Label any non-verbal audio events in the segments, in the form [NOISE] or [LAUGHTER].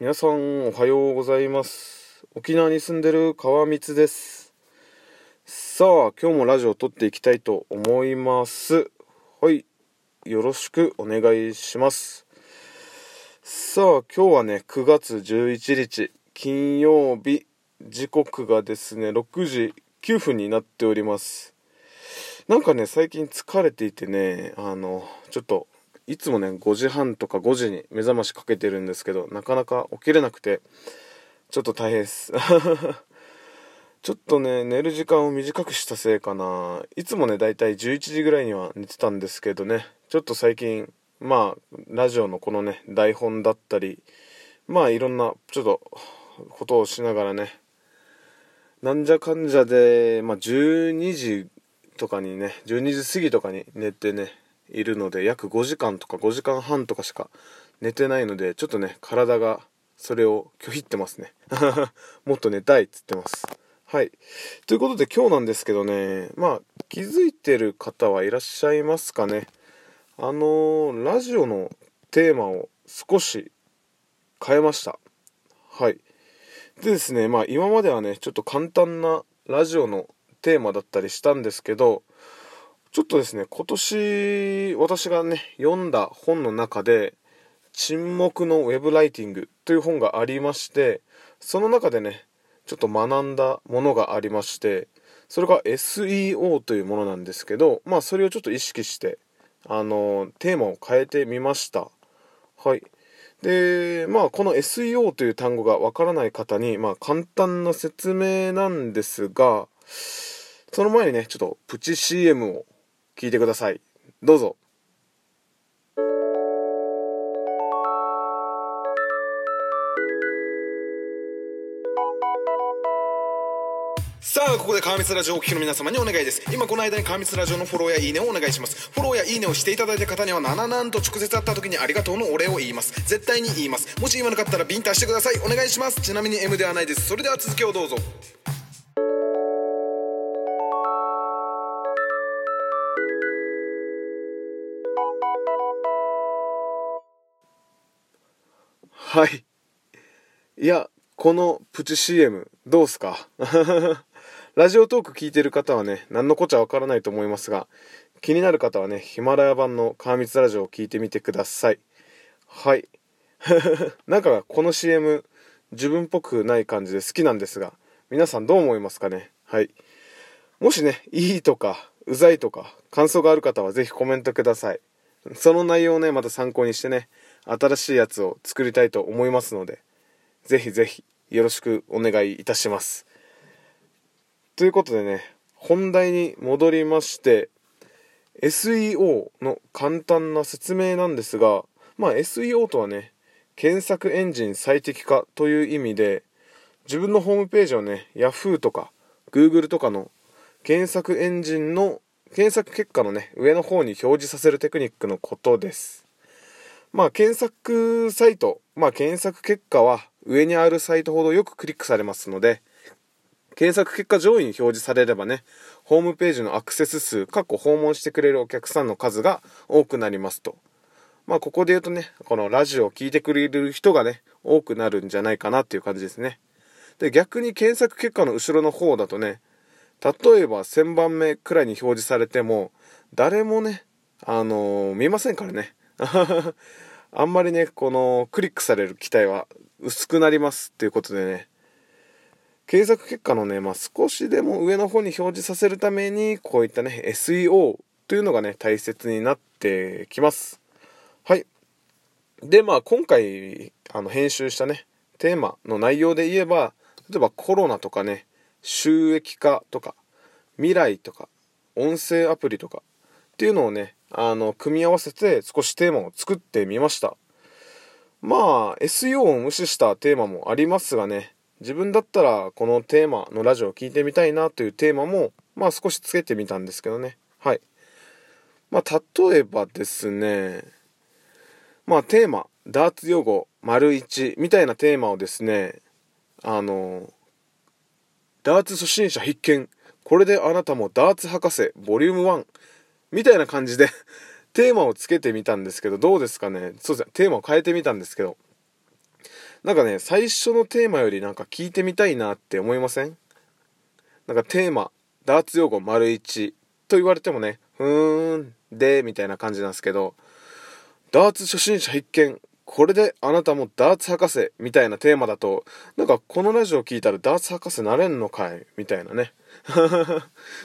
皆さんおはようございます。沖縄に住んでる川光です。さあ今日もラジオを撮っていきたいと思います。はいよろしくお願いします。さあ今日はね9月11日金曜日。時刻がですね6時9分になっております。なんかね最近疲れていてねあのちょっといつもね5時半とか5時に目覚ましかけてるんですけどなかなか起きれなくてちょっと大変です。[LAUGHS] ちょっとね寝る時間を短くしたせいかな。いつもねだいたい11時ぐらいには寝てたんですけどね。ちょっと最近まあラジオのこのね台本だったりまあいろんなちょっとことをしながらねなんじゃかんじゃで、まあ、12時とかにね12時過ぎとかに寝てねいるので約5時間とか5時間半とかしか寝てないのでちょっとね体がそれを拒否ってますね。[LAUGHS] もっと寝たいっつってます。はい。ということで今日なんですけどねまあ気づいてる方はいらっしゃいますかね。あのー、ラジオのテーマを少し変えました。はい。でですねまあ今まではねちょっと簡単なラジオのテーマだったりしたんですけどちょっとですね、今年私がね、読んだ本の中で、沈黙のウェブライティングという本がありまして、その中でね、ちょっと学んだものがありまして、それが SEO というものなんですけど、まあそれをちょっと意識して、あの、テーマを変えてみました。はい。で、まあこの SEO という単語がわからない方に、まあ簡単な説明なんですが、その前にね、ちょっとプチ CM を聞いてください。どうぞ。さあここで川光ラジオをお聞きの皆様にお願いです。今この間に川光ラジオのフォローやいいねをお願いします。フォローやいいねをしていただいた方にはなななんと直接会った時にありがとうのお礼を言います。絶対に言います。もし言わなかったらビンタしてください。お願いします。ちなみに M ではないです。それでは続きをどうぞ。はい。いや、このプチ CM どうすか？[LAUGHS] ラジオトーク聞いてる方はね、何のこっちゃわからないと思いますが、気になる方はね、ヒマラヤ版の川光ラジオを聞いてみてください。はい。[LAUGHS] なんかこの CM 自分っぽくない感じで好きなんですが、皆さんどう思いますかね？はい。もしね、いいとか、うざいとか、感想がある方はぜひコメントください。その内容をね、また参考にしてね、新しいやつを作りたいと思いますので、ぜひぜひよろしくお願いいたします。ということでね、本題に戻りまして、SEO の簡単な説明なんですが、まあ SEO とはね、検索エンジン最適化という意味で、自分のホームページをね、Yahoo とか Google とかの検索エンジンの検索結果のね、上の方に表示させるテクニックのことです。まあ、検索サイト、まあ、検索結果は上にあるサイトほどよくクリックされますので、検索結果上位に表示されればね、ホームページのアクセス数、過去訪問してくれるお客さんの数が多くなりますと。まあ、ここで言うとね、このラジオを聴いてくれる人がね、多くなるんじゃないかなっていう感じですね。で、逆に検索結果の後ろの方だとね、例えば1000番目くらいに表示されても、誰もね、あのー、見ませんからね。[LAUGHS] あんまりね、このクリックされる期待は薄くなりますっていうことでね、検索結果のね、まあ、少しでも上の方に表示させるために、こういったね、SEO というのがね、大切になってきます。はい。で、まあ、今回、あの、編集したね、テーマの内容で言えば、例えばコロナとかね、収益化とか、未来とか、音声アプリとかっていうのをね、あの、組み合わせて少しテーマを作ってみました。まあ、SEO を無視したテーマもありますがね、自分だったらこのテーマのラジオを聴いてみたいなというテーマも、まあ少しつけてみたんですけどね。はい。まあ、例えばですね、まあテーマ、ダーツ用語、丸1みたいなテーマをですね、あの、ダーツ初心者必見。これであなたもダーツ博士、ボリューム1。みたいな感じでテーマをつけてみたんですけど、どうですかね？そうですね、テーマを変えてみたんですけど、なんかね、最初のテーマよりなんか聞いてみたいなって思いません？なんかテーマ、ダーツ用語丸1と言われてもね、ふーん、で、みたいな感じなんですけど、ダーツ初心者必見、これであなたもダーツ博士みたいなテーマだと、なんかこのラジオ聞いたらダーツ博士なれんのかい？みたいなね。[LAUGHS]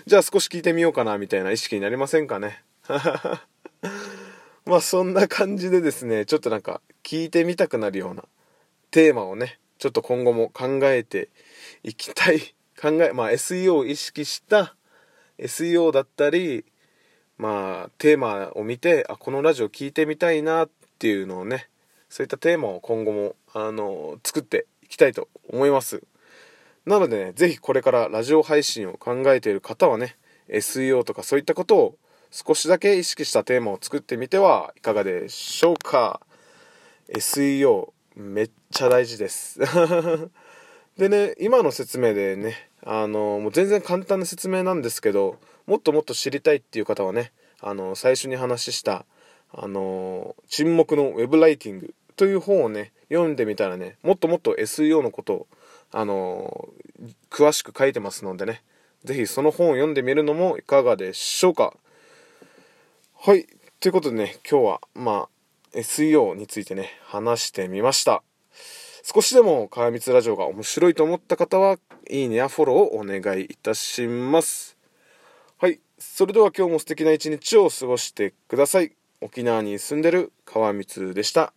じゃあ少し聞いてみようかなみたいな意識になりませんかね？[LAUGHS] まあそんな感じでですね、ちょっとなんか聞いてみたくなるようなテーマをね、ちょっと今後も考えていきたい。[LAUGHS] 考え、まあ SEO を意識した SEO だったり、まあテーマを見て、あ、このラジオ聞いてみたいなっていうのをね、そういったテーマを今後も、あの、作っていきたいと思います。なのでね、ぜひこれからラジオ配信を考えている方はね、SEO とかそういったことを少しだけ意識したテーマを作ってみてはいかがでしょうか SEO めっちゃ大事です [LAUGHS] でね今の説明でねあのもう全然簡単な説明なんですけどもっともっと知りたいっていう方はねあの最初に話したあの沈黙のウェブライティングという本をね読んでみたらねもっともっと SEO のことをあの詳しく書いてますのでね是非その本を読んでみるのもいかがでしょうかはい。ということでね、今日は、まあ、SEO についてね、話してみました。少しでも川光ラジオが面白いと思った方は、いいねやフォローをお願いいたします。はい。それでは今日も素敵な一日を過ごしてください。沖縄に住んでる川光でした。